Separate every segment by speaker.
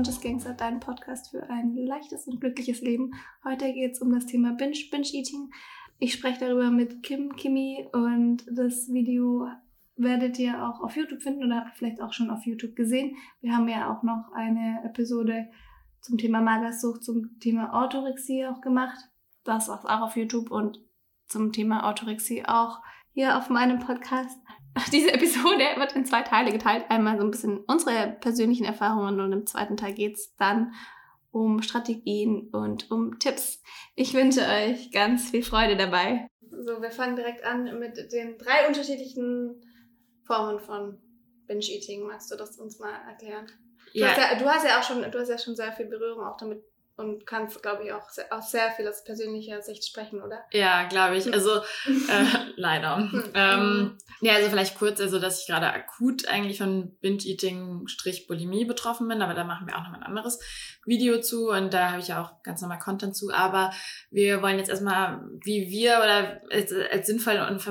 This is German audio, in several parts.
Speaker 1: Conscious Gangster, dein Podcast für ein leichtes und glückliches Leben. Heute geht es um das Thema Binge, Binge-Eating. Ich spreche darüber mit Kim, Kimi und das Video werdet ihr auch auf YouTube finden oder habt ihr vielleicht auch schon auf YouTube gesehen. Wir haben ja auch noch eine Episode zum Thema Magersucht, zum Thema Orthorexie auch gemacht. Das auch auf YouTube und zum Thema Orthorexie auch hier auf meinem Podcast. Diese Episode wird in zwei Teile geteilt. Einmal so ein bisschen unsere persönlichen Erfahrungen und im zweiten Teil geht es dann um Strategien und um Tipps. Ich wünsche euch ganz viel Freude dabei. So, wir fangen direkt an mit den drei unterschiedlichen Formen von Binge-Eating. Magst du das uns mal erklären? Du, ja. Hast ja, du hast ja auch schon, du hast ja schon sehr viel Berührung auch damit und kannst, glaube ich, auch sehr, aus sehr viel aus persönlicher Sicht sprechen, oder?
Speaker 2: Ja, glaube ich. Also äh, leider. Hm. ähm, ja, also vielleicht kurz, also dass ich gerade akut eigentlich von Binge-Eating-Bulimie betroffen bin, aber da machen wir auch noch ein anderes Video zu und da habe ich ja auch ganz normal Content zu. Aber wir wollen jetzt erstmal, wie wir oder als, als sinnvoll und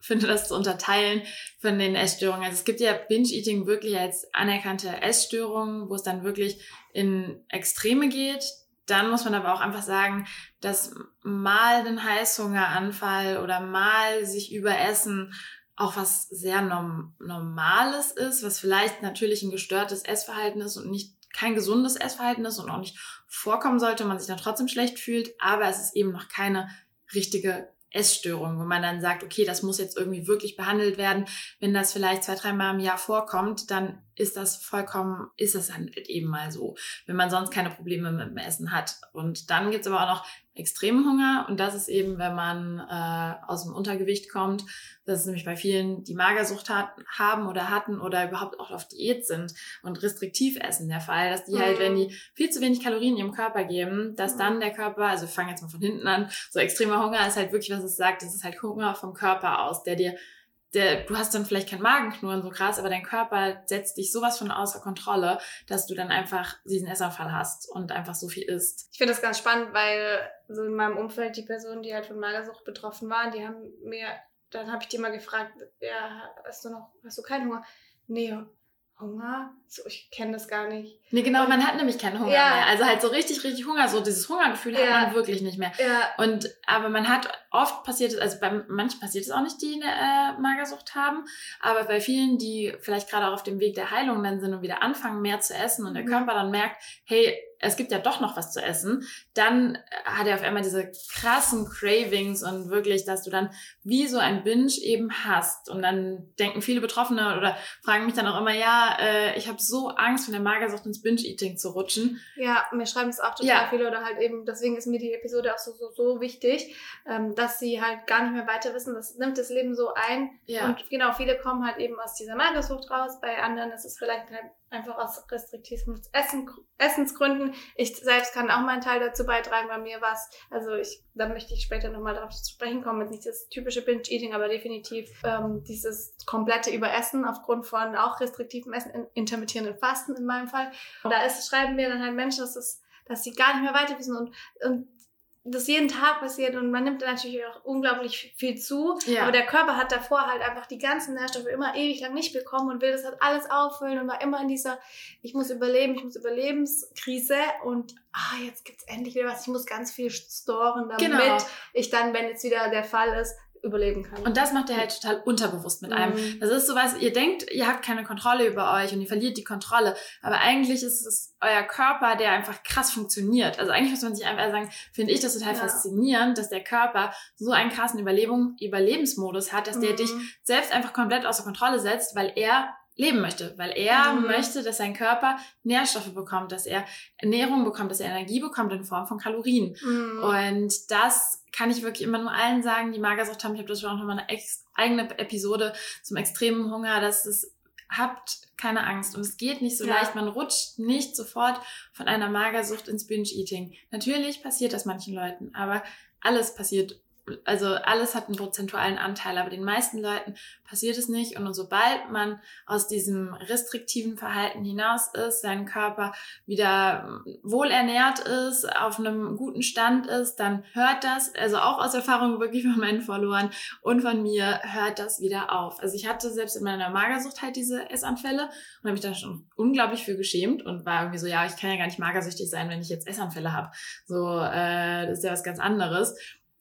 Speaker 2: finde das zu unterteilen von den Essstörungen. Also es gibt ja Binge-Eating wirklich als anerkannte Essstörung, wo es dann wirklich in Extreme geht dann muss man aber auch einfach sagen, dass mal den Heißhungeranfall oder mal sich überessen auch was sehr norm Normales ist, was vielleicht natürlich ein gestörtes Essverhalten ist und nicht kein gesundes Essverhalten ist und auch nicht vorkommen sollte, man sich dann trotzdem schlecht fühlt, aber es ist eben noch keine richtige Essstörung, wo man dann sagt, okay, das muss jetzt irgendwie wirklich behandelt werden. Wenn das vielleicht zwei, dreimal im Jahr vorkommt, dann ist das vollkommen, ist das dann eben mal so, wenn man sonst keine Probleme mit dem Essen hat. Und dann gibt's aber auch noch extremen Hunger und das ist eben, wenn man äh, aus dem Untergewicht kommt. Das ist nämlich bei vielen, die Magersucht hat, haben oder hatten oder überhaupt auch auf Diät sind und restriktiv essen der Fall, dass die halt, wenn die mhm. viel zu wenig Kalorien ihrem Körper geben, dass dann mhm. der Körper, also wir fangen jetzt mal von hinten an, so extremer Hunger ist halt wirklich, was es sagt, das ist halt Hunger vom Körper aus, der dir der, du hast dann vielleicht kein Magenknurren so krass, aber dein Körper setzt dich sowas von außer Kontrolle, dass du dann einfach diesen Essanfall hast und einfach so viel isst.
Speaker 1: Ich finde das ganz spannend, weil so in meinem Umfeld die Personen, die halt von Magersucht betroffen waren, die haben mir, dann habe ich die mal gefragt, ja, hast du noch, hast du keinen Hunger? Nee, Hunger? So, ich kenne das gar nicht.
Speaker 2: Nee, genau, man hat nämlich keinen Hunger ja. mehr. Also halt so richtig, richtig Hunger, so dieses Hungergefühl ja. hat man wirklich nicht mehr. Ja. Und aber man hat oft passiert es, also bei manchen passiert es auch nicht, die eine äh, Magersucht haben, aber bei vielen, die vielleicht gerade auch auf dem Weg der Heilung dann sind und wieder anfangen, mehr zu essen und der mhm. Körper dann merkt, hey, es gibt ja doch noch was zu essen, dann hat er auf einmal diese krassen Cravings und wirklich, dass du dann wie so ein Binge eben hast. Und dann denken viele Betroffene oder fragen mich dann auch immer, ja, äh, ich habe so Angst, von der Magersucht ins Binge-Eating zu rutschen.
Speaker 1: Ja, mir schreiben es auch total ja. viele oder halt eben, deswegen ist mir die Episode auch so, so, so wichtig, ähm, dass sie halt gar nicht mehr weiter wissen, das nimmt das Leben so ein. Ja. Und genau, viele kommen halt eben aus dieser Magersucht raus, bei anderen ist es vielleicht halt einfach aus restriktiven Essen, Essensgründen. Ich selbst kann auch meinen Teil dazu beitragen, bei mir was, also ich, da möchte ich später nochmal darauf zu sprechen kommen, nicht das typische Binge-Eating, aber definitiv ähm, dieses komplette Überessen aufgrund von auch restriktivem Essen, intermittierenden Fasten in meinem Fall. Und da ist, schreiben mir dann halt Menschen, dass es dass sie gar nicht mehr weiter wissen und, und das jeden Tag passiert und man nimmt natürlich auch unglaublich viel zu. Ja. Aber der Körper hat davor halt einfach die ganzen Nährstoffe immer ewig lang nicht bekommen und will das halt alles auffüllen und war immer in dieser, ich muss überleben, ich muss Überlebenskrise und ah, jetzt gibt's endlich wieder was, ich muss ganz viel storen, damit genau. ich dann, wenn jetzt wieder der Fall ist, überleben kann.
Speaker 2: Und das macht ihr halt total unterbewusst mit einem. Mhm. Das ist sowas, ihr denkt, ihr habt keine Kontrolle über euch und ihr verliert die Kontrolle. Aber eigentlich ist es euer Körper, der einfach krass funktioniert. Also eigentlich muss man sich einfach sagen, finde ich das total ja. faszinierend, dass der Körper so einen krassen Überlebung, Überlebensmodus hat, dass mhm. der dich selbst einfach komplett außer Kontrolle setzt, weil er leben möchte, weil er mhm. möchte, dass sein Körper Nährstoffe bekommt, dass er Ernährung bekommt, dass er Energie bekommt in Form von Kalorien. Mhm. Und das kann ich wirklich immer nur allen sagen, die Magersucht haben. Ich habe das schon auch nochmal eine eigene Episode zum extremen Hunger, dass es habt keine Angst und es geht nicht so ja. leicht. Man rutscht nicht sofort von einer Magersucht ins Binge-Eating. Natürlich passiert das manchen Leuten, aber alles passiert also alles hat einen prozentualen Anteil, aber den meisten Leuten passiert es nicht. Und sobald man aus diesem restriktiven Verhalten hinaus ist, sein Körper wieder wohlernährt ist, auf einem guten Stand ist, dann hört das, also auch aus Erfahrung wirklich von meinen Followern und von mir, hört das wieder auf. Also ich hatte selbst in meiner Magersucht halt diese Essanfälle und habe mich da schon unglaublich für geschämt und war irgendwie so, ja, ich kann ja gar nicht magersüchtig sein, wenn ich jetzt Essanfälle habe. So, äh, das ist ja was ganz anderes.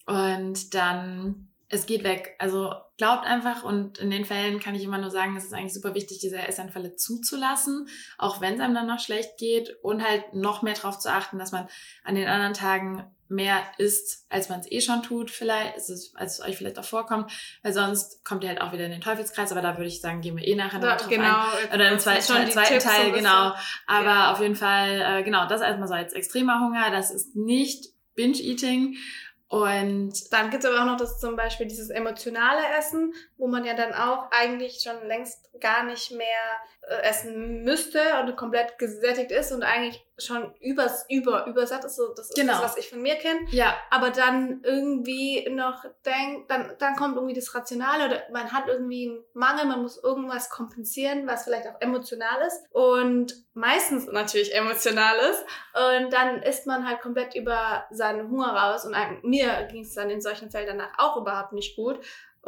Speaker 2: Und dann, es geht weg. Also glaubt einfach und in den Fällen kann ich immer nur sagen, es ist eigentlich super wichtig, diese Essanfälle zuzulassen, auch wenn es einem dann noch schlecht geht und halt noch mehr darauf zu achten, dass man an den anderen Tagen mehr isst, als man es eh schon tut, vielleicht, als es, euch vielleicht auch vorkommt, weil sonst kommt ihr halt auch wieder in den Teufelskreis, aber da würde ich sagen, gehen wir eh nachher noch drauf genau, ein. Oder im zweiten, Teil, zweiten Teil, genau. Aber ja. auf jeden Fall, äh, genau, das erstmal so als extremer Hunger, das ist nicht Binge-Eating und
Speaker 1: dann gibt es aber auch noch das zum Beispiel dieses emotionale Essen, wo man ja dann auch eigentlich schon längst gar nicht mehr essen müsste und komplett gesättigt ist und eigentlich schon übers über übersatt ist. So, das ist genau. das, was ich von mir kenne. Ja. Aber dann irgendwie noch denkt, dann, dann kommt irgendwie das Rationale oder man hat irgendwie einen Mangel, man muss irgendwas kompensieren, was vielleicht auch emotional ist und meistens natürlich emotional ist. Und dann ist man halt komplett über seinen Hunger raus und mir ging es dann in solchen Fällen danach auch überhaupt nicht gut.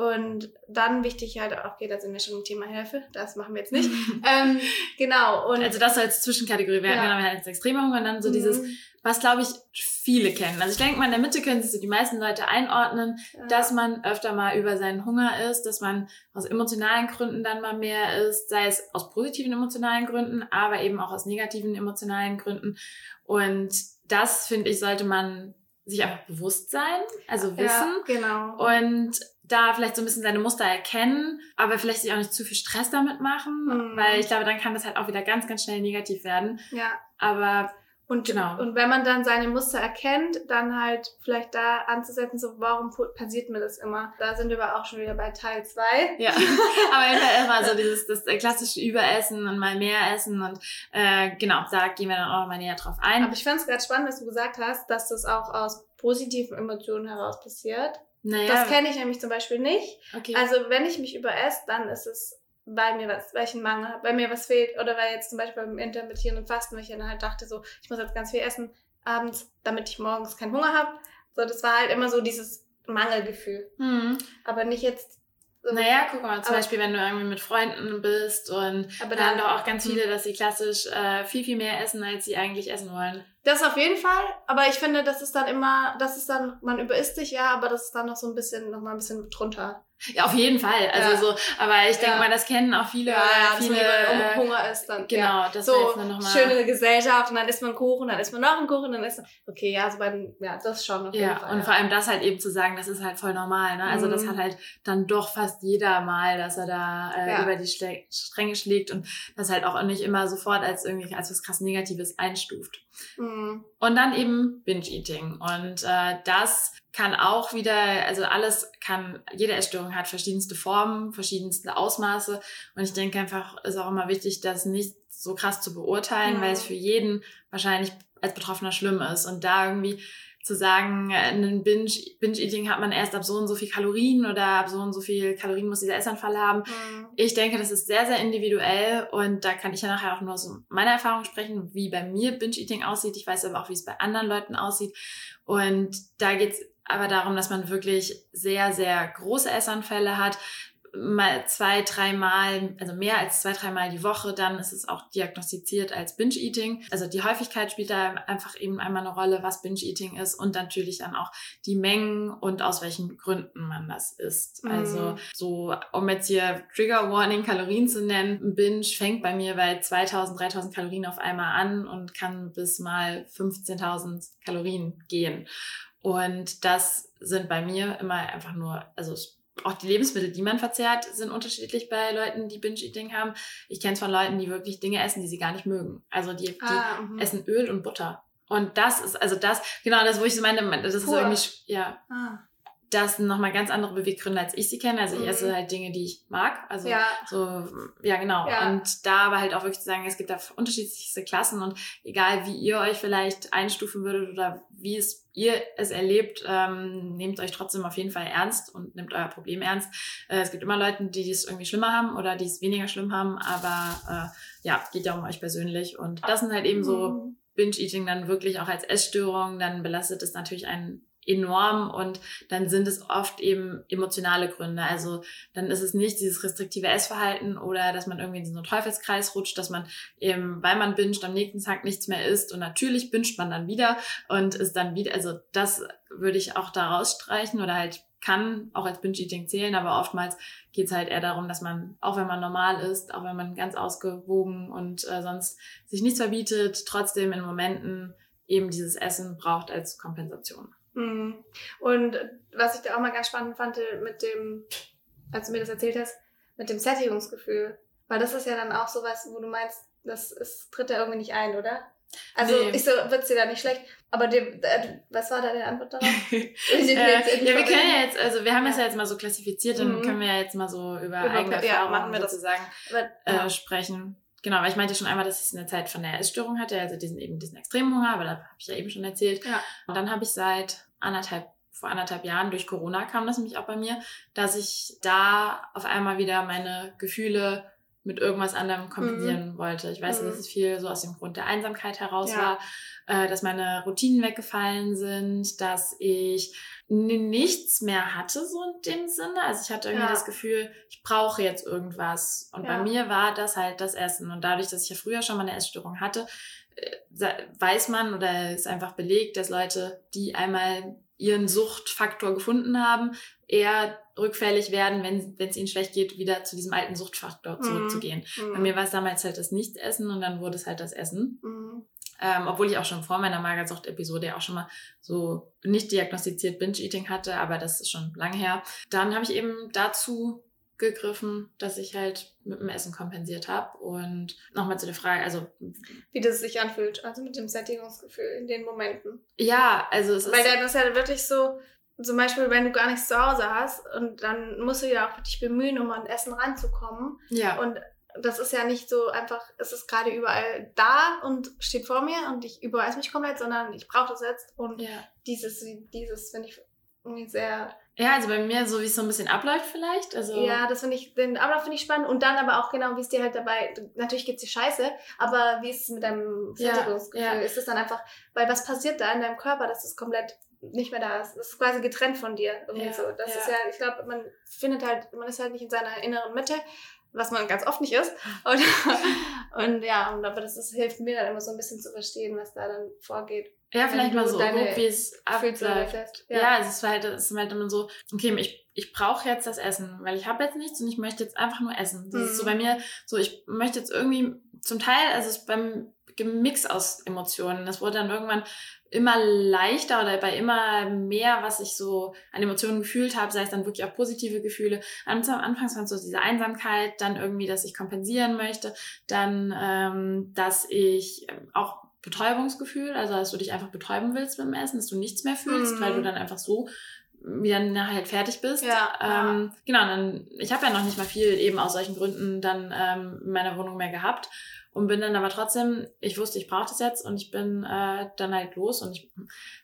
Speaker 1: Und dann wichtig halt, okay, da sind wir schon im Thema Hilfe, das machen wir jetzt nicht. ähm, genau.
Speaker 2: Und also das so als Zwischenkategorie, wir ja. haben halt extreme Hunger und dann so mhm. dieses, was glaube ich viele kennen. Also ich denke mal, in der Mitte können sich so die meisten Leute einordnen, ja. dass man öfter mal über seinen Hunger isst, dass man aus emotionalen Gründen dann mal mehr isst, sei es aus positiven emotionalen Gründen, aber eben auch aus negativen emotionalen Gründen. Und das, finde ich, sollte man sich einfach bewusst sein, also wissen. Ja, genau. Und da vielleicht so ein bisschen seine Muster erkennen, aber vielleicht sich auch nicht zu viel Stress damit machen, mhm. weil ich glaube, dann kann das halt auch wieder ganz, ganz schnell negativ werden. Ja. Aber
Speaker 1: und, genau. und wenn man dann seine Muster erkennt, dann halt vielleicht da anzusetzen, so warum passiert mir das immer? Da sind wir aber auch schon wieder bei Teil 2. Ja,
Speaker 2: aber immer so dieses das klassische Überessen und mal mehr essen und äh, genau, da gehen wir dann auch mal näher drauf ein.
Speaker 1: Aber ich fand es gerade spannend, dass du gesagt hast, dass das auch aus positiven Emotionen heraus passiert. Naja. Das kenne ich nämlich zum Beispiel nicht. Okay. Also wenn ich mich überesse, dann ist es weil mir was, weil ich einen Mangel habe, weil mir was fehlt oder weil jetzt zum Beispiel beim intermittierenden Fasten, weil ich dann halt dachte so, ich muss jetzt ganz viel essen abends, damit ich morgens keinen Hunger habe. So, das war halt immer so dieses Mangelgefühl. Mhm. Aber nicht jetzt
Speaker 2: naja, guck mal, zum Beispiel, wenn du irgendwie mit Freunden bist und aber dann doch auch ganz viele, dass sie klassisch äh, viel, viel mehr essen, als sie eigentlich essen wollen.
Speaker 1: Das auf jeden Fall, aber ich finde, das ist dann immer, das ist dann, man überisst sich ja, aber das ist dann noch so ein bisschen, noch mal ein bisschen drunter.
Speaker 2: Ja, auf jeden Fall. Also ja. so, aber ich denke ja. mal, das kennen auch viele. Ja, viele
Speaker 1: äh, Hunger ist dann. Genau, ja. das so noch mal schöne Gesellschaft und dann isst man Kuchen, dann isst man noch einen Kuchen, dann isst man. Okay, ja, so bei, ja, das schon
Speaker 2: auf jeden ja, Fall. Und vor allem das halt eben zu sagen, das ist halt voll normal. Ne? Also mhm. das hat halt dann doch fast jeder mal, dass er da äh, über die Schle Stränge schlägt und das halt auch nicht immer sofort als irgendwie als was krass Negatives einstuft. Mhm. Und dann eben Binge-Eating. Und äh, das kann auch wieder, also alles kann, jede Essstörung hat verschiedenste Formen, verschiedenste Ausmaße. Und ich denke einfach, ist auch immer wichtig, das nicht so krass zu beurteilen, mhm. weil es für jeden wahrscheinlich als Betroffener schlimm ist. Und da irgendwie zu sagen, ein Binge, Binge-Eating hat man erst ab so und so viel Kalorien oder ab so und so viel Kalorien muss dieser Essanfall haben. Mhm. Ich denke, das ist sehr, sehr individuell und da kann ich ja nachher auch nur so meine Erfahrung sprechen, wie bei mir Binge-Eating aussieht. Ich weiß aber auch, wie es bei anderen Leuten aussieht. Und da geht's aber darum, dass man wirklich sehr, sehr große Essanfälle hat, mal zwei, dreimal, also mehr als zwei, dreimal die Woche, dann ist es auch diagnostiziert als Binge-Eating. Also die Häufigkeit spielt da einfach eben einmal eine Rolle, was Binge-Eating ist und natürlich dann auch die Mengen und aus welchen Gründen man das isst. Mhm. Also so, um jetzt hier Trigger Warning Kalorien zu nennen, Binge fängt bei mir bei 2000, 3000 Kalorien auf einmal an und kann bis mal 15.000 Kalorien gehen. Und das sind bei mir immer einfach nur, also auch die Lebensmittel, die man verzehrt, sind unterschiedlich bei Leuten, die Binge-Eating haben. Ich kenne es von Leuten, die wirklich Dinge essen, die sie gar nicht mögen. Also die, die ah, mhm. essen Öl und Butter. Und das ist, also das, genau das, wo ich so meine, das ist Pur. irgendwie, ja. Ah. Das sind nochmal ganz andere Beweggründe, als ich sie kenne. Also ich mhm. esse halt Dinge, die ich mag. Also ja. so, ja genau. Ja. Und da aber halt auch wirklich zu sagen, es gibt da unterschiedlichste Klassen und egal wie ihr euch vielleicht einstufen würdet oder wie es ihr es erlebt, ähm, nehmt euch trotzdem auf jeden Fall ernst und nehmt euer Problem ernst. Äh, es gibt immer Leute, die es irgendwie schlimmer haben oder die es weniger schlimm haben, aber äh, ja, geht ja um euch persönlich. Und das sind halt eben so mhm. Binge-Eating dann wirklich auch als Essstörung, dann belastet es natürlich einen enorm und dann sind es oft eben emotionale Gründe. Also dann ist es nicht dieses restriktive Essverhalten oder dass man irgendwie in so einen Teufelskreis rutscht, dass man eben, weil man binscht, am nächsten Tag nichts mehr isst und natürlich binscht man dann wieder und ist dann wieder, also das würde ich auch da rausstreichen oder halt kann auch als Binge-Eating zählen, aber oftmals geht es halt eher darum, dass man, auch wenn man normal ist, auch wenn man ganz ausgewogen und äh, sonst sich nichts verbietet, trotzdem in Momenten eben dieses Essen braucht als Kompensation.
Speaker 1: Mhm. Und was ich da auch mal ganz spannend fand mit dem, als du mir das erzählt hast, mit dem Sättigungsgefühl. Weil das ist ja dann auch sowas, wo du meinst, das ist, tritt da irgendwie nicht ein, oder? Also nee. ich so, wird's dir da nicht schlecht. Aber dem, äh, was war da die Antwort darauf? äh,
Speaker 2: ja, wir können ja jetzt, also wir haben es ja. ja jetzt mal so klassifiziert, dann mhm. können wir ja jetzt mal so über, über eigene Erfahrungen ja, sozusagen äh, sprechen. Genau, weil ich meinte schon einmal, dass ich es in der Zeit von der Essstörung hatte, also diesen eben diesen extremen Hunger, aber da habe ich ja eben schon erzählt. Ja. Und dann habe ich seit anderthalb, vor anderthalb Jahren durch Corona kam das nämlich auch bei mir, dass ich da auf einmal wieder meine Gefühle mit irgendwas anderem kompensieren mhm. wollte. Ich weiß, mhm. dass es viel so aus dem Grund der Einsamkeit heraus ja. war, äh, dass meine Routinen weggefallen sind, dass ich nichts mehr hatte, so in dem Sinne. Also ich hatte irgendwie ja. das Gefühl, ich brauche jetzt irgendwas. Und ja. bei mir war das halt das Essen. Und dadurch, dass ich ja früher schon mal eine Essstörung hatte, äh, weiß man oder ist einfach belegt, dass Leute, die einmal ihren Suchtfaktor gefunden haben, eher rückfällig werden, wenn es ihnen schlecht geht, wieder zu diesem alten Suchtfaktor mhm. zurückzugehen. Mhm. Bei mir war es damals halt das Nichtessen und dann wurde es halt das Essen. Mhm. Ähm, obwohl ich auch schon vor meiner Magersucht-Episode ja auch schon mal so nicht diagnostiziert Binge-Eating hatte, aber das ist schon lang her. Dann habe ich eben dazu gegriffen, dass ich halt mit dem Essen kompensiert habe. Und nochmal zu der Frage, also.
Speaker 1: Wie das sich anfühlt, also mit dem Sättigungsgefühl in den Momenten.
Speaker 2: Ja, also es
Speaker 1: Weil ist. Weil dann ist ja wirklich so, zum Beispiel, wenn du gar nichts zu Hause hast und dann musst du ja auch dich bemühen, um an Essen ranzukommen. Ja. Und das ist ja nicht so einfach, es ist gerade überall da und steht vor mir und ich überweise mich komplett, sondern ich brauche das jetzt und ja. dieses, dieses finde ich irgendwie sehr.
Speaker 2: Ja, also bei mir so, wie es so ein bisschen abläuft vielleicht. Also
Speaker 1: ja, das finde ich, den Ablauf finde ich spannend und dann aber auch genau, wie es dir halt dabei, natürlich gibt es die Scheiße, aber wie ist es mit deinem Sättigungsgefühl? Ja, ja. Ist es dann einfach, weil was passiert da in deinem Körper, dass es komplett nicht mehr da ist. Das ist quasi getrennt von dir. Irgendwie ja, so. Das ist ja, ich glaube, man findet halt, man ist halt nicht in seiner inneren Mitte was man ganz oft nicht ist. Und, und ja, und aber das, das hilft mir dann immer so ein bisschen zu verstehen, was da dann vorgeht.
Speaker 2: Ja, vielleicht mal so grob, wie es abläuft. Ja. ja, es ist halt, es ist halt immer so, okay, ich, ich brauche jetzt das Essen, weil ich habe jetzt nichts und ich möchte jetzt einfach nur essen. Das mhm. ist so mhm. bei mir so, ich möchte jetzt irgendwie zum Teil, also es ist beim Mix aus Emotionen. Das wurde dann irgendwann immer leichter oder bei immer mehr, was ich so an Emotionen gefühlt habe, sei es dann wirklich auch positive Gefühle. Anfangs war es so diese Einsamkeit, dann irgendwie, dass ich kompensieren möchte, dann, ähm, dass ich auch Betäubungsgefühl, also dass du dich einfach betäuben willst mit dem Essen, dass du nichts mehr fühlst, mhm. weil du dann einfach so wieder halt fertig bist. Ja, ähm, ja. Genau, dann, ich habe ja noch nicht mal viel eben aus solchen Gründen dann ähm, in meiner Wohnung mehr gehabt und bin dann aber trotzdem, ich wusste, ich brauche das jetzt und ich bin äh, dann halt los und ich,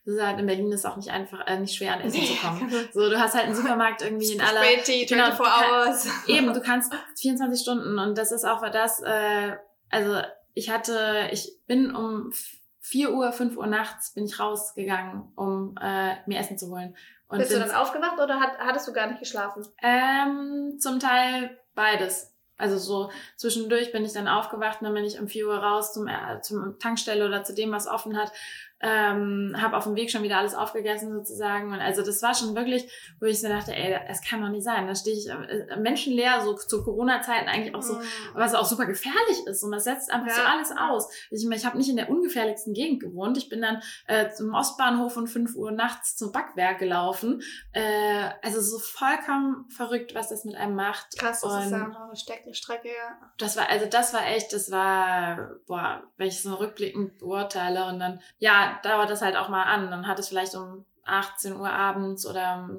Speaker 2: das ist halt in Berlin ist auch nicht einfach, äh, nicht schwer an Essen zu kommen. So, du hast halt einen Supermarkt irgendwie in aller, Späti, genau, 24 Hours. eben, du kannst 24 Stunden und das ist auch das, äh, also ich hatte, ich bin um 4 Uhr, 5 Uhr nachts bin ich rausgegangen, um äh, mir Essen zu holen.
Speaker 1: Und Bist du dann aufgewacht oder hat, hattest du gar nicht geschlafen?
Speaker 2: Ähm, zum Teil beides. Also so zwischendurch bin ich dann aufgewacht und dann bin ich um 4 Uhr raus zum, äh, zum Tankstelle oder zu dem, was offen hat ähm, habe auf dem Weg schon wieder alles aufgegessen sozusagen und also das war schon wirklich, wo ich so dachte, ey, das kann doch nicht sein. Da stehe ich äh, menschenleer so zu Corona-Zeiten eigentlich auch so, mm. was auch super gefährlich ist und das setzt einfach ja. so alles aus. Ich, ich habe nicht in der ungefährlichsten Gegend gewohnt. Ich bin dann äh, zum Ostbahnhof um 5 Uhr nachts zum Backwerk gelaufen. Äh, also so vollkommen verrückt, was das mit einem macht.
Speaker 1: Krass, das und ist ja noch eine Strecke, ja.
Speaker 2: Das war, also das war echt, das war, boah, wenn ich so rückblickend beurteile und dann, ja, dauert das halt auch mal an. Dann hat es vielleicht um 18 Uhr abends oder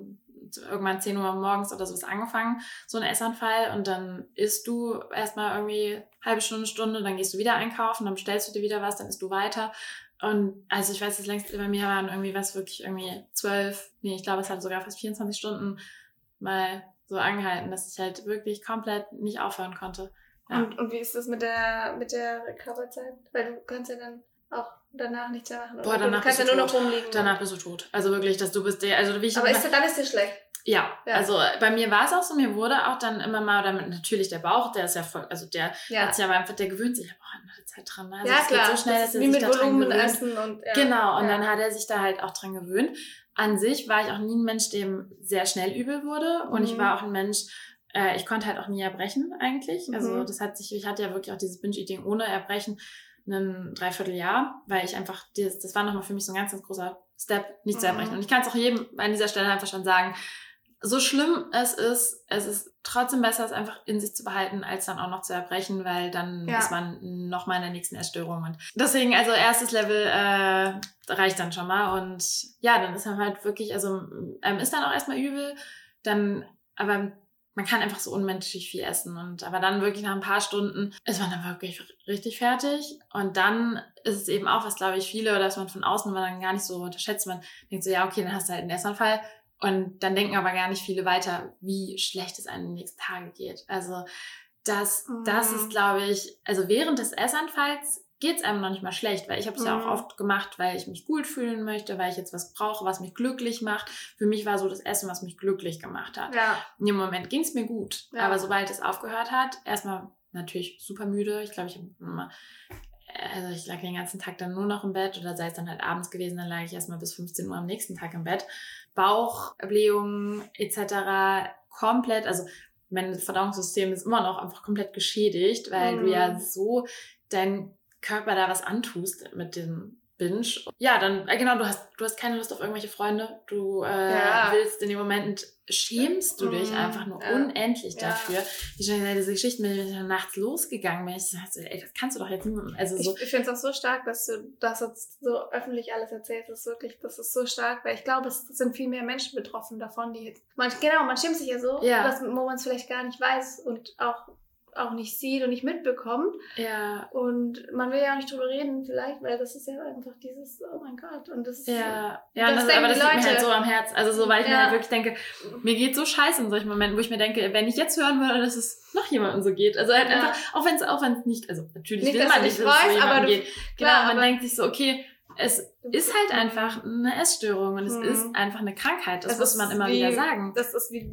Speaker 2: irgendwann 10 Uhr morgens oder sowas angefangen, so ein Essanfall. Und dann isst du erstmal irgendwie halbe Stunde, Stunde, dann gehst du wieder einkaufen, dann bestellst du dir wieder was, dann isst du weiter. Und also ich weiß, das längste bei mir waren irgendwie was wirklich irgendwie zwölf, nee, ich glaube, es hat sogar fast 24 Stunden mal so angehalten, dass ich halt wirklich komplett nicht aufhören konnte.
Speaker 1: Ja. Und, und wie ist das mit der, mit der Recovery-Zeit? Weil du kannst ja dann auch danach nichts mehr machen.
Speaker 2: Boah, danach du kannst ja nur tot. noch rumliegen. Danach bist du tot. Also wirklich, dass du bist der, also wie ich
Speaker 1: Aber ist, dann ist dir schlecht.
Speaker 2: Ja, ja, also bei mir war es auch so, mir wurde auch dann immer mal, oder natürlich der Bauch, der ist ja voll, also der ja. hat sich aber einfach, der gewöhnt sich auch an der Zeit dran. Ne? Also
Speaker 1: ja, klar. so schnell, dass er sich mit da Volumen dran essen und
Speaker 2: ja. Genau, und ja. dann hat er sich da halt auch dran gewöhnt. An sich war ich auch nie ein Mensch, dem sehr schnell übel wurde und mhm. ich war auch ein Mensch, äh, ich konnte halt auch nie erbrechen eigentlich. Also mhm. das hat sich, ich hatte ja wirklich auch dieses Binge-Eating ohne Erbrechen ein Dreivierteljahr, weil ich einfach, das, das war nochmal für mich so ein ganz, ganz großer Step, nicht mhm. zu erbrechen. Und ich kann es auch jedem an dieser Stelle einfach schon sagen, so schlimm es ist, es ist trotzdem besser, es einfach in sich zu behalten, als dann auch noch zu erbrechen, weil dann ja. ist man noch mal in der nächsten Essstörung. Und deswegen, also erstes Level äh, reicht dann schon mal. Und ja, dann ist man halt wirklich, also ähm, ist dann auch erstmal übel, dann, aber man kann einfach so unmenschlich viel essen. Und aber dann wirklich nach ein paar Stunden ist man dann wirklich richtig fertig. Und dann ist es eben auch, was glaube ich viele, oder dass man von außen man dann gar nicht so unterschätzt. Man denkt so, ja, okay, dann hast du halt einen Essanfall und dann denken aber gar nicht viele weiter, wie schlecht es einem die nächsten Tage geht. Also das, mhm. das ist, glaube ich, also während des Essanfalls geht es einem noch nicht mal schlecht, weil ich habe es mhm. ja auch mhm. oft gemacht, weil ich mich gut fühlen möchte, weil ich jetzt was brauche, was mich glücklich macht. Für mich war so das Essen, was mich glücklich gemacht hat. Ja. In dem Moment ging es mir gut, ja. aber sobald es aufgehört hat, erstmal natürlich super müde. Ich glaube, ich habe immer also ich lag den ganzen Tag dann nur noch im Bett oder sei es dann halt abends gewesen, dann lag ich erstmal bis 15 Uhr am nächsten Tag im Bett. Bauchblähungen etc. komplett, also mein Verdauungssystem ist immer noch einfach komplett geschädigt, weil mm. du ja mhm. so dein Körper da was antust mit dem Binge. Ja, dann, äh, genau, du hast, du hast keine Lust auf irgendwelche Freunde. Du äh, ja. willst in dem Moment, schämst du dich mm, einfach nur ja. unendlich ja. dafür. Wie schon diese Geschichten, wenn ich nachts losgegangen bin, ich dachte, ey, das kannst du doch jetzt nicht also so.
Speaker 1: Ich, ich finde es auch so stark, dass du das jetzt so öffentlich alles erzählst. Das ist wirklich, das ist so stark, weil ich glaube, es sind viel mehr Menschen betroffen davon, die jetzt, man, genau, man schämt sich ja so. Dass, wo man es vielleicht gar nicht weiß und auch auch nicht sieht und nicht mitbekommt.
Speaker 2: Ja.
Speaker 1: Und man will ja auch nicht drüber reden, vielleicht, weil das ist ja einfach dieses, oh mein Gott. Und das ist.
Speaker 2: Ja, ja das, das aber das liegt mir halt so am Herz. Also so, weil ich ja. mir halt wirklich denke, mir geht so scheiße in solchen Momenten, wo ich mir denke, wenn ich jetzt hören würde, dass es noch jemandem so geht. Also halt ja. einfach, auch wenn es auch wenn nicht, also natürlich nicht, will man nicht, dass es so jemandem geht. Genau, klar, man denkt sich so, okay, es ist halt einfach eine Essstörung und es mhm. ist einfach eine Krankheit. Das es muss man immer
Speaker 1: wie,
Speaker 2: wieder sagen.
Speaker 1: Das ist wie,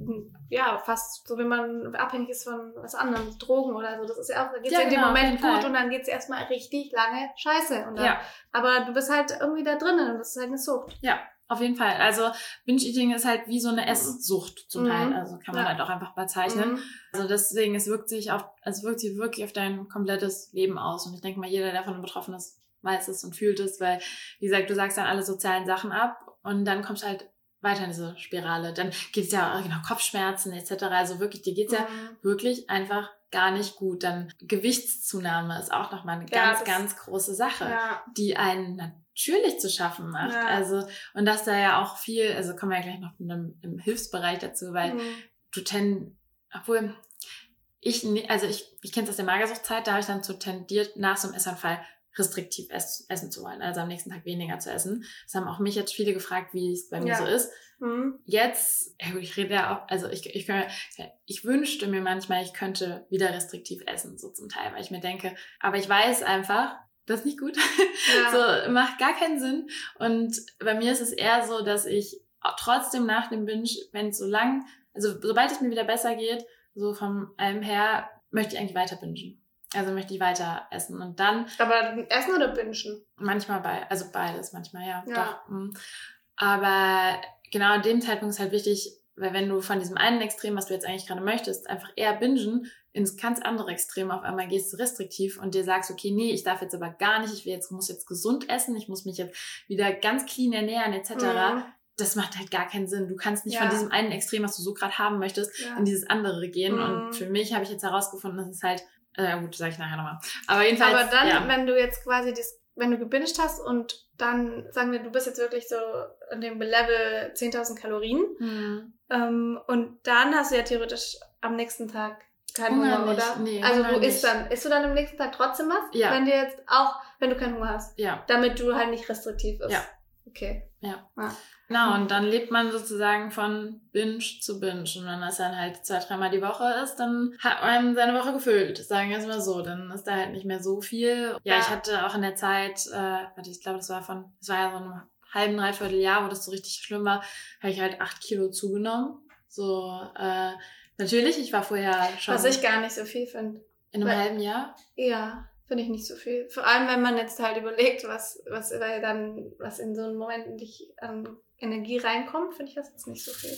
Speaker 1: ja, fast so, wenn man abhängig ist von was anderem, Drogen oder so. Das ist ja auch, da geht es ja, ja, in dem genau, Moment gut Fall. und dann geht es erstmal richtig lange scheiße. Dann, ja. Aber du bist halt irgendwie da drinnen und das ist halt eine Sucht.
Speaker 2: Ja. Auf jeden Fall. Also Binge-Eating ist halt wie so eine Esssucht zum mhm. Teil. Also kann man ja. halt auch einfach bezeichnen. Mhm. Also deswegen, es wirkt sich auf, es wirkt sich wirklich auf dein komplettes Leben aus. Und ich denke mal, jeder, der davon betroffen ist, weiß es und fühlt es, weil, wie gesagt, du sagst dann alle sozialen Sachen ab und dann kommst du halt weiter in diese Spirale. Dann geht es ja genau Kopfschmerzen etc. Also wirklich, dir geht es mhm. ja wirklich einfach gar nicht gut. Dann Gewichtszunahme ist auch nochmal eine ja, ganz, ganz große Sache, ja. die einen natürlich zu schaffen macht. Ja. Also, und dass da ja auch viel, also kommen wir ja gleich noch im, im Hilfsbereich dazu, weil mhm. du ten, obwohl ich, also ich, ich kenne es aus der Magersuchtzeit, da habe ich dann so tendiert, nach so einem Essanfall restriktiv ess, essen zu wollen, also am nächsten Tag weniger zu essen. Das haben auch mich jetzt viele gefragt, wie es bei mir ja. so ist. Mhm. Jetzt, ich rede ja auch, also ich, ich, ich wünschte mir manchmal, ich könnte wieder restriktiv essen, so zum Teil, weil ich mir denke, aber ich weiß einfach, das ist nicht gut. Ja. so, macht gar keinen Sinn. Und bei mir ist es eher so, dass ich trotzdem nach dem Binge, wenn es so lang, also sobald es mir wieder besser geht, so vom allem her, möchte ich eigentlich weiter bingen. Also möchte ich weiter essen. Und dann.
Speaker 1: Aber essen oder bingen?
Speaker 2: Manchmal bei, also beides, manchmal, ja. ja. Doch. Hm. Aber genau an dem Zeitpunkt ist halt wichtig, weil wenn du von diesem einen Extrem, was du jetzt eigentlich gerade möchtest, einfach eher bingen, ins ganz andere Extrem auf einmal gehst du restriktiv und dir sagst, okay, nee, ich darf jetzt aber gar nicht, ich will jetzt, muss jetzt gesund essen, ich muss mich jetzt wieder ganz clean ernähren, etc. Mhm. Das macht halt gar keinen Sinn. Du kannst nicht ja. von diesem einen Extrem, was du so gerade haben möchtest, ja. in dieses andere gehen. Mhm. Und für mich habe ich jetzt herausgefunden, dass es halt äh, gut, sage ich nachher nochmal. Aber jedenfalls.
Speaker 1: Aber dann, ja. wenn du jetzt quasi das wenn du gebinged hast und dann sagen wir, du bist jetzt wirklich so an dem Level 10.000 Kalorien mhm. ähm, und dann hast du ja theoretisch am nächsten Tag keinen Hunger, Hunger oder? Nee, also Hunger du isst dann, isst du dann am nächsten Tag trotzdem was? Ja. Wenn dir jetzt auch, wenn du keinen Hunger hast? Ja. Damit du halt nicht restriktiv bist? Ja. Okay.
Speaker 2: Ja. Ah. Genau, und dann lebt man sozusagen von Binge zu Binge. Und wenn das dann halt zwei, dreimal die Woche ist, dann hat man seine Woche gefüllt. Sagen wir es mal so. Dann ist da halt nicht mehr so viel. Ja, ich hatte auch in der Zeit, äh, warte, ich glaube, das war von, das war ja so ein halben, dreiviertel Jahr, wo das so richtig schlimm war, habe ich halt acht Kilo zugenommen. So, äh, natürlich, ich war vorher
Speaker 1: schon. Was ich gar nicht so viel finde.
Speaker 2: In einem Weil, halben Jahr?
Speaker 1: Ja. Finde ich nicht so viel. Vor allem, wenn man jetzt halt überlegt, was, was weil dann, was in so einem Moment nicht an Energie reinkommt, finde ich das jetzt nicht so viel.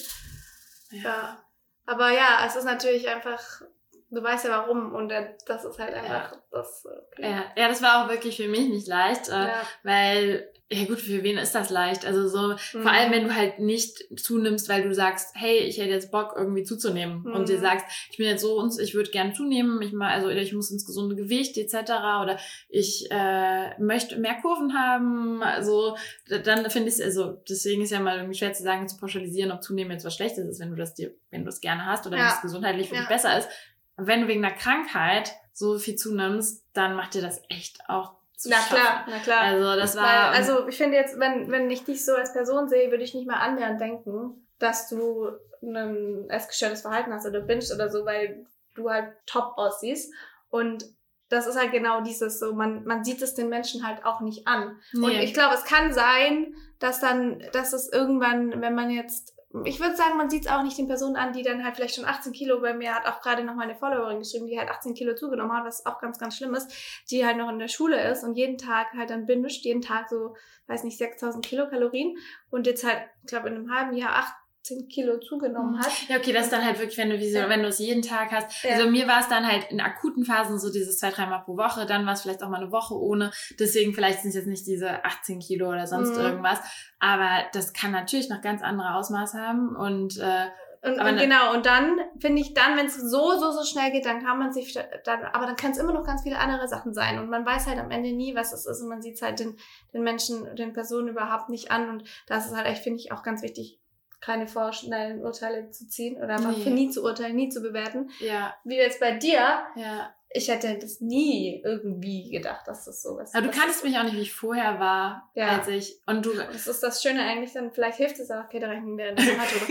Speaker 1: Ja. ja. Aber ja, es ist natürlich einfach, du weißt ja warum und das ist halt einfach ja. das.
Speaker 2: Okay. Ja. ja, das war auch wirklich für mich nicht leicht, äh, ja. weil ja gut, für wen ist das leicht? Also so, mhm. vor allem wenn du halt nicht zunimmst, weil du sagst, hey, ich hätte jetzt Bock irgendwie zuzunehmen mhm. und dir sagst, ich bin jetzt so und ich würde gern zunehmen, ich mal, also ich muss ins gesunde Gewicht etc. oder ich äh, möchte mehr Kurven haben, also dann finde ich es, also deswegen ist ja mal irgendwie schwer zu sagen, zu pauschalisieren, ob zunehmen jetzt was Schlechtes ist, wenn du das dir, wenn du es gerne hast oder ja. wenn es gesundheitlich für ja. dich besser ist. wenn du wegen einer Krankheit so viel zunimmst, dann macht dir das echt auch zu Na schaffen. klar, na klar.
Speaker 1: Also das war. Weil, also ich finde jetzt, wenn, wenn ich dich so als Person sehe, würde ich nicht mal annähernd denken, dass du ein essgestörtes Verhalten hast oder bingst oder so, weil du halt top aussiehst. Und das ist halt genau dieses so, man, man sieht es den Menschen halt auch nicht an. Nee. Und ich glaube, es kann sein, dass dann, dass es irgendwann, wenn man jetzt ich würde sagen, man sieht es auch nicht den Personen an, die dann halt vielleicht schon 18 Kilo, bei mir hat auch gerade noch meine Followerin geschrieben, die halt 18 Kilo zugenommen hat, was auch ganz, ganz schlimm ist, die halt noch in der Schule ist und jeden Tag halt dann bindet, jeden Tag so, weiß nicht, 6000 Kilokalorien und jetzt halt, ich glaube, in einem halben Jahr 8 10 Kilo zugenommen mhm. hat.
Speaker 2: Ja, okay, das ist dann halt wirklich, wenn du wie so, ja. wenn du es jeden Tag hast. Ja. Also mir war es dann halt in akuten Phasen so dieses zwei, dreimal pro Woche, dann war es vielleicht auch mal eine Woche ohne. Deswegen vielleicht sind es jetzt nicht diese 18 Kilo oder sonst mhm. irgendwas. Aber das kann natürlich noch ganz andere Ausmaße haben und äh,
Speaker 1: und, und genau, und dann finde ich dann, wenn es so, so, so schnell geht, dann kann man sich, dann, aber dann kann es immer noch ganz viele andere Sachen sein. Und man weiß halt am Ende nie, was es ist. Und man sieht es halt den, den Menschen, den Personen überhaupt nicht an. Und das ist halt echt, finde ich, auch ganz wichtig, keine vorschnellen Urteile zu ziehen oder einfach nee. nie zu urteilen, nie zu bewerten. Ja. Wie jetzt bei dir. Ja. Ich hätte das nie irgendwie gedacht, dass das so ist.
Speaker 2: Aber du kanntest mich auch nicht, wie ich vorher war, ja. als ich. Und du.
Speaker 1: Das ist das Schöne eigentlich, dann vielleicht hilft es auch, okay, da rechnen wir das hat,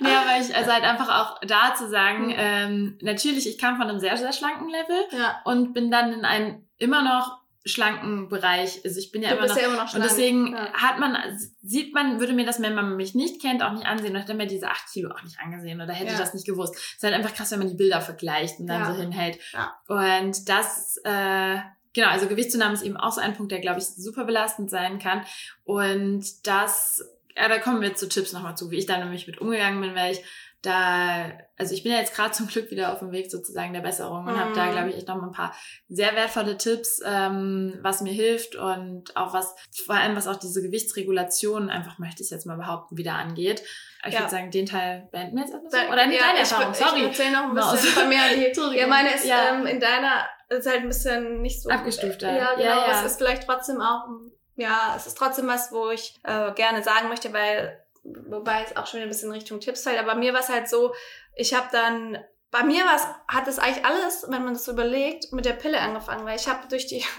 Speaker 2: nee, aber ich, also halt einfach auch da zu sagen, mhm. ähm, natürlich, ich kam von einem sehr, sehr schlanken Level ja. und bin dann in ein immer noch schlanken Bereich. Also ich bin ja, immer noch, ja immer noch, schlank. Und deswegen ja. hat man, sieht man, würde mir das, wenn man mich nicht kennt, auch nicht ansehen. Und hätte mir diese 8 Kilo auch nicht angesehen oder hätte ja. das nicht gewusst. Es ist halt einfach krass, wenn man die Bilder vergleicht und dann so hinhält. Und das, äh, genau, also Gewichtszunahme ist eben auch so ein Punkt, der, glaube ich, super belastend sein kann. Und das, ja, da kommen wir zu Tipps nochmal zu, wie ich da nämlich mit umgegangen bin, weil ich da, also ich bin ja jetzt gerade zum Glück wieder auf dem Weg sozusagen der Besserung und mhm. habe da, glaube ich, echt noch mal ein paar sehr wertvolle Tipps, ähm, was mir hilft und auch was, vor allem was auch diese Gewichtsregulation, einfach möchte ich jetzt mal behaupten, wieder angeht. Ich ja. würde sagen, den Teil beenden wir jetzt etwas. So. Oder nicht ja, deine Erfahrung,
Speaker 1: ich, sorry. Ich erzähle noch ein bisschen von mir. Die, ja, meine ist ja. Ähm, in deiner, ist halt ein bisschen nicht so...
Speaker 2: Abgestufter.
Speaker 1: Ja, genau. Ja, ja. Es ist vielleicht trotzdem auch, ja, es ist trotzdem was, wo ich äh, gerne sagen möchte, weil wobei es auch schon ein bisschen Richtung Tipps fällt, aber mir war es halt so, ich habe dann, bei mir war es, hat es eigentlich alles, wenn man das so überlegt, mit der Pille angefangen, weil ich habe durch die,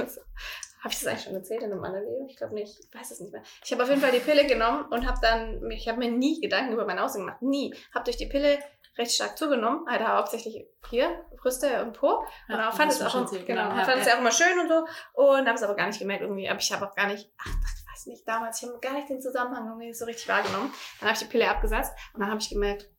Speaker 1: habe ich das eigentlich schon erzählt in einem anderen Leben? Ich glaube nicht, ich weiß es nicht mehr. Ich habe auf jeden Fall die Pille genommen und habe dann, ich habe mir nie Gedanken über mein Aussehen gemacht, nie. Habe durch die Pille recht stark zugenommen, halt hauptsächlich hier, Brüste und Po. Und ja, fand es auch, genau, genau, ja, fand es ja auch immer schön und so. Und habe es aber gar nicht gemerkt irgendwie, aber ich habe auch gar nicht, ach, weiß nicht, damals, ich habe gar nicht den Zusammenhang irgendwie so richtig wahrgenommen. Dann habe ich die Pille abgesetzt und dann habe ich gemerkt,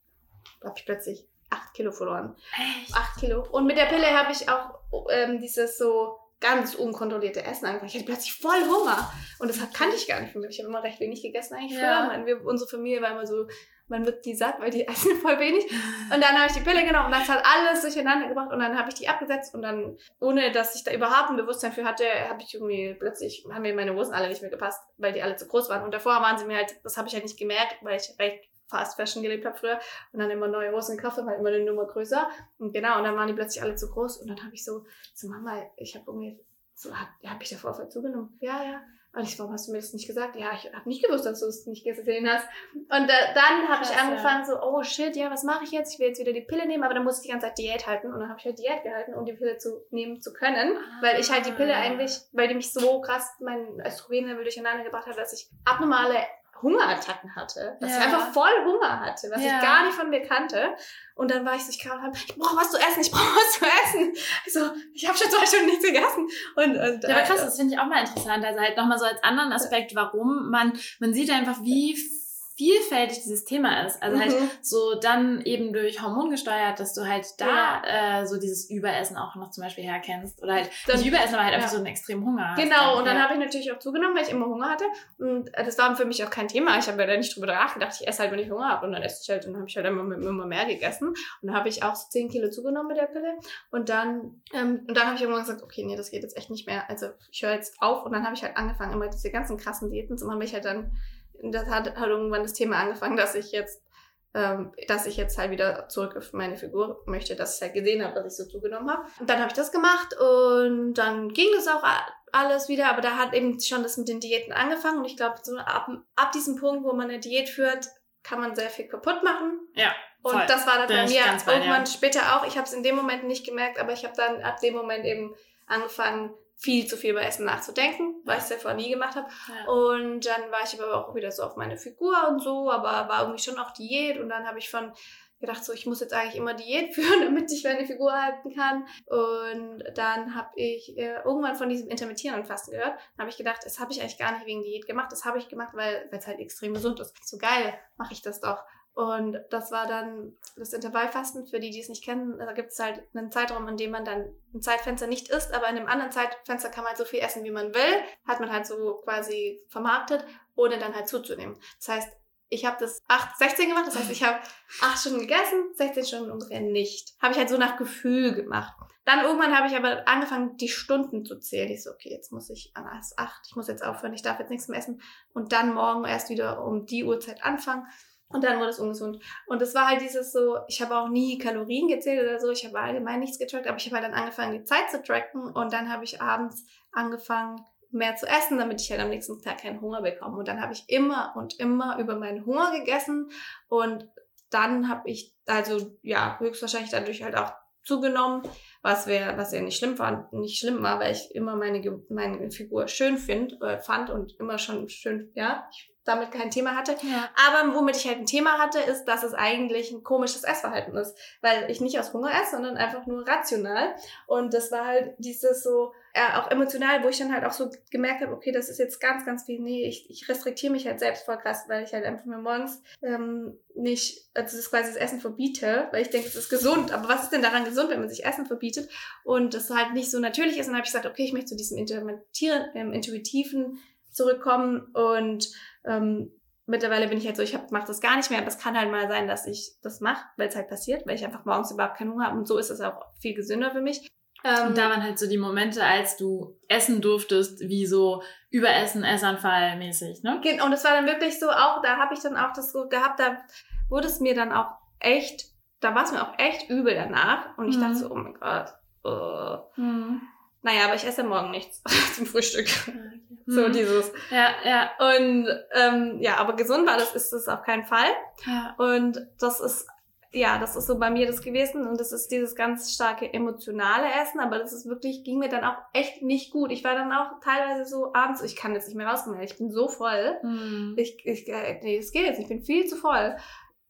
Speaker 1: da habe ich plötzlich acht Kilo verloren. Echt? Acht Kilo. Und mit der Pille habe ich auch ähm, dieses so ganz unkontrollierte Essen angefangen. Ich hatte plötzlich voll Hunger. Und das kannte ich gar nicht von mir. Ich habe immer recht wenig gegessen eigentlich ja. früher. Meine, wir, unsere Familie war immer so, man wird die satt, weil die essen voll wenig. Und dann habe ich die Pille genommen und das hat alles durcheinander gebracht und dann habe ich die abgesetzt und dann, ohne dass ich da überhaupt ein Bewusstsein für hatte, habe ich irgendwie plötzlich, haben mir meine Hosen alle nicht mehr gepasst, weil die alle zu groß waren. Und davor waren sie mir halt, das habe ich halt nicht gemerkt, weil ich recht Fast Fashion gelebt habe früher und dann immer neue Hosen gekauft habe, halt immer eine Nummer größer. Und genau, und dann waren die plötzlich alle zu groß und dann habe ich so, so Mama, ich habe irgendwie so, habe hab ich davor voll zugenommen? Ja, ja. Und ich warum hast du mir das nicht gesagt? Ja, ich habe nicht gewusst, dass du es nicht gesehen hast. Und äh, dann habe ich angefangen so, oh shit, ja, was mache ich jetzt? Ich will jetzt wieder die Pille nehmen, aber dann muss ich die ganze Zeit Diät halten. Und dann habe ich halt Diät gehalten, um die Pille zu nehmen zu können. Ah. Weil ich halt die Pille eigentlich, weil die mich so krass mein Östrogenlevel durcheinander gebracht hat, dass ich abnormale Hungerattacken hatte, dass ja. ich einfach voll Hunger hatte, was ja. ich gar nicht von mir kannte. Und dann war ich so, ich kam ich brauche was zu essen, ich brauche was zu essen. Also, ich habe schon zwei Stunden nichts gegessen. Und, und
Speaker 2: ja, aber krass, das finde ich auch mal interessant. Also halt nochmal so als anderen Aspekt, warum man, man sieht einfach, wie vielfältig dieses Thema ist. Also halt mhm. halt so dann eben durch Hormon gesteuert, dass du halt da ja. äh, so dieses Überessen auch noch zum Beispiel herkennst. Oder halt dann, nicht Überessen, aber halt ja. einfach so einen extremen Hunger.
Speaker 1: Genau, hast. und dann ja. habe ich natürlich auch zugenommen, weil ich immer Hunger hatte. Und das war für mich auch kein Thema. Ich habe ja da nicht drüber nachgedacht. Ich esse halt, wenn ich Hunger habe. Und dann esse ich halt, und dann habe ich halt immer, immer mehr gegessen. Und dann habe ich auch so 10 Kilo zugenommen mit der Pille. Und dann, ähm, und dann habe ich irgendwann gesagt, okay, nee, das geht jetzt echt nicht mehr. Also ich höre jetzt auf. Und dann habe ich halt angefangen, immer diese ganzen krassen Diäten zu machen, weil ich halt dann das hat, hat irgendwann das Thema angefangen, dass ich jetzt, ähm, dass ich jetzt halt wieder zurück auf meine Figur möchte, dass ich halt gesehen habe, dass ich so zugenommen habe. Und dann habe ich das gemacht und dann ging das auch alles wieder, aber da hat eben schon das mit den Diäten angefangen und ich glaube, so ab, ab diesem Punkt, wo man eine Diät führt, kann man sehr viel kaputt machen.
Speaker 2: Ja.
Speaker 1: Und voll. das war dann bei mir irgendwann ja. später auch. Ich habe es in dem Moment nicht gemerkt, aber ich habe dann ab dem Moment eben angefangen, viel zu viel über Essen nachzudenken, weil ich es ja vorher nie gemacht habe. Ja. Und dann war ich aber auch wieder so auf meine Figur und so, aber war irgendwie schon auch Diät und dann habe ich von gedacht, so ich muss jetzt eigentlich immer Diät führen, damit ich meine Figur halten kann. Und dann habe ich äh, irgendwann von diesem intermittierenden Fasten gehört. Dann habe ich gedacht, das habe ich eigentlich gar nicht wegen Diät gemacht. Das habe ich gemacht, weil es halt extrem gesund ist. So geil, mache ich das doch. Und das war dann das Intervallfasten. Für die, die es nicht kennen, da gibt es halt einen Zeitraum, in dem man dann ein Zeitfenster nicht isst, aber in einem anderen Zeitfenster kann man halt so viel essen, wie man will. Hat man halt so quasi vermarktet, ohne dann halt zuzunehmen. Das heißt, ich habe das 8, 16 gemacht, das heißt, ich habe 8 Stunden gegessen, 16 Stunden ungefähr nicht. Habe ich halt so nach Gefühl gemacht. Dann irgendwann habe ich aber angefangen, die Stunden zu zählen. Ich so, okay, jetzt muss ich an 8, ich muss jetzt aufhören, ich darf jetzt nichts mehr essen. Und dann morgen erst wieder um die Uhrzeit anfangen. Und dann wurde es ungesund. Und es war halt dieses so, ich habe auch nie Kalorien gezählt oder so, ich habe allgemein nichts getrackt, aber ich habe halt dann angefangen, die Zeit zu tracken und dann habe ich abends angefangen, mehr zu essen, damit ich halt am nächsten Tag keinen Hunger bekomme. Und dann habe ich immer und immer über meinen Hunger gegessen und dann habe ich also ja höchstwahrscheinlich dadurch halt auch zugenommen, was wäre, was ja nicht schlimm war, nicht schlimm war, weil ich immer meine meine Figur schön find, äh, fand und immer schon schön, ja, ich damit kein Thema hatte. Ja. Aber womit ich halt ein Thema hatte, ist, dass es eigentlich ein komisches Essverhalten ist. Weil ich nicht aus Hunger esse, sondern einfach nur rational. Und das war halt dieses so, ja, auch emotional, wo ich dann halt auch so gemerkt habe, okay, das ist jetzt ganz, ganz viel, nee, ich, ich restriktiere mich halt selbst voll krass, weil ich halt einfach mir morgens ähm, nicht, also das quasi das Essen verbiete, weil ich denke, es ist gesund. Aber was ist denn daran gesund, wenn man sich Essen verbietet und das halt nicht so natürlich ist? Und dann habe ich gesagt, okay, ich möchte zu diesem ähm, intuitiven zurückkommen und ähm, mittlerweile bin ich halt so, ich mache das gar nicht mehr, aber es kann halt mal sein, dass ich das mache, weil es halt passiert, weil ich einfach morgens überhaupt keinen Hunger habe und so ist es auch viel gesünder für mich.
Speaker 2: Ähm, und da waren halt so die Momente, als du essen durftest, wie so Überessen, Essanfall mäßig, ne?
Speaker 1: Genau, und es war dann wirklich so auch, da habe ich dann auch das so gehabt, da wurde es mir dann auch echt, da war es mir auch echt übel danach und ich mhm. dachte so, oh mein Gott, oh. Mhm. Naja, aber ich esse morgen nichts zum Frühstück. Okay. So mhm. dieses.
Speaker 2: Ja, ja.
Speaker 1: Und ähm, ja, aber gesund war das ist es auf keinen Fall. Ja. Und das ist ja, das ist so bei mir das gewesen und das ist dieses ganz starke emotionale Essen, aber das ist wirklich, ging mir dann auch echt nicht gut. Ich war dann auch teilweise so abends, ich kann jetzt nicht mehr rauskommen, ich bin so voll. Mhm. Ich, ich, äh, nee, das geht jetzt, ich bin viel zu voll.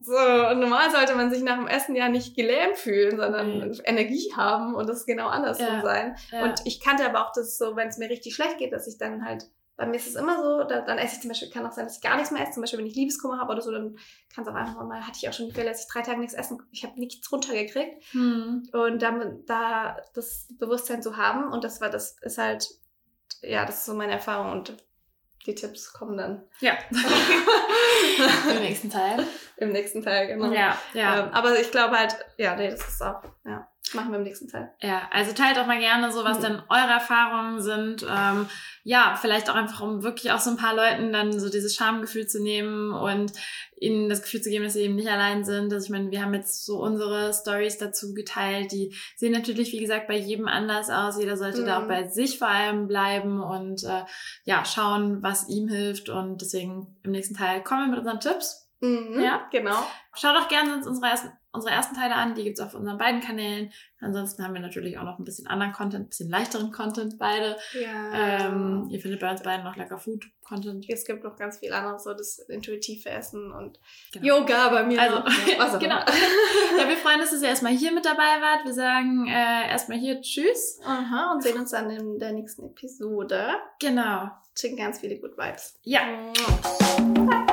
Speaker 1: So, und normal sollte man sich nach dem Essen ja nicht gelähmt fühlen, sondern mhm. Energie haben und das genau andersrum ja, sein. Ja. Und ich kannte aber auch das so, wenn es mir richtig schlecht geht, dass ich dann halt, bei mir ist es immer so, da, dann esse ich zum Beispiel, kann auch sein, dass ich gar nichts mehr esse, zum Beispiel wenn ich Liebeskummer habe oder so, dann kann es auch einfach mal, hatte ich auch schon die Fälle, dass ich drei Tage nichts essen, ich habe nichts runtergekriegt. Mhm. Und damit, da das Bewusstsein zu haben und das war, das ist halt, ja, das ist so meine Erfahrung und die Tipps kommen dann.
Speaker 2: Ja. Im nächsten Teil.
Speaker 1: Im nächsten Teil, genau.
Speaker 2: Ja, ja.
Speaker 1: Ähm, aber ich glaube halt, ja, nee, das ist auch, ja. Machen wir im nächsten Teil.
Speaker 2: Ja, also teilt auch mal gerne so, was mhm. denn eure Erfahrungen sind. Ähm, ja, vielleicht auch einfach, um wirklich auch so ein paar Leuten dann so dieses Schamgefühl zu nehmen und ihnen das Gefühl zu geben, dass sie eben nicht allein sind. Also ich meine, wir haben jetzt so unsere Stories dazu geteilt. Die sehen natürlich, wie gesagt, bei jedem anders aus. Jeder sollte mhm. da auch mhm. bei sich vor allem bleiben und äh, ja, schauen, was ihm hilft. Und deswegen im nächsten Teil kommen wir mit unseren Tipps.
Speaker 1: Mhm, ja, genau.
Speaker 2: Schaut doch gerne unsere ersten, unsere ersten Teile an, die gibt's auf unseren beiden Kanälen. Ansonsten haben wir natürlich auch noch ein bisschen anderen Content, ein bisschen leichteren Content beide. Ja. Ähm, ihr findet bei uns beiden noch lecker Food-Content.
Speaker 1: Es gibt noch ganz viel anderes, so das intuitive Essen und genau. Yoga bei mir.
Speaker 2: Also, ja, genau. ja, wir freuen uns, dass ihr erstmal hier mit dabei wart. Wir sagen äh, erstmal hier Tschüss.
Speaker 1: Aha, und sehen uns dann in der nächsten Episode.
Speaker 2: Genau.
Speaker 1: Schicken ganz viele Good Vibes.
Speaker 2: Ja. Bye.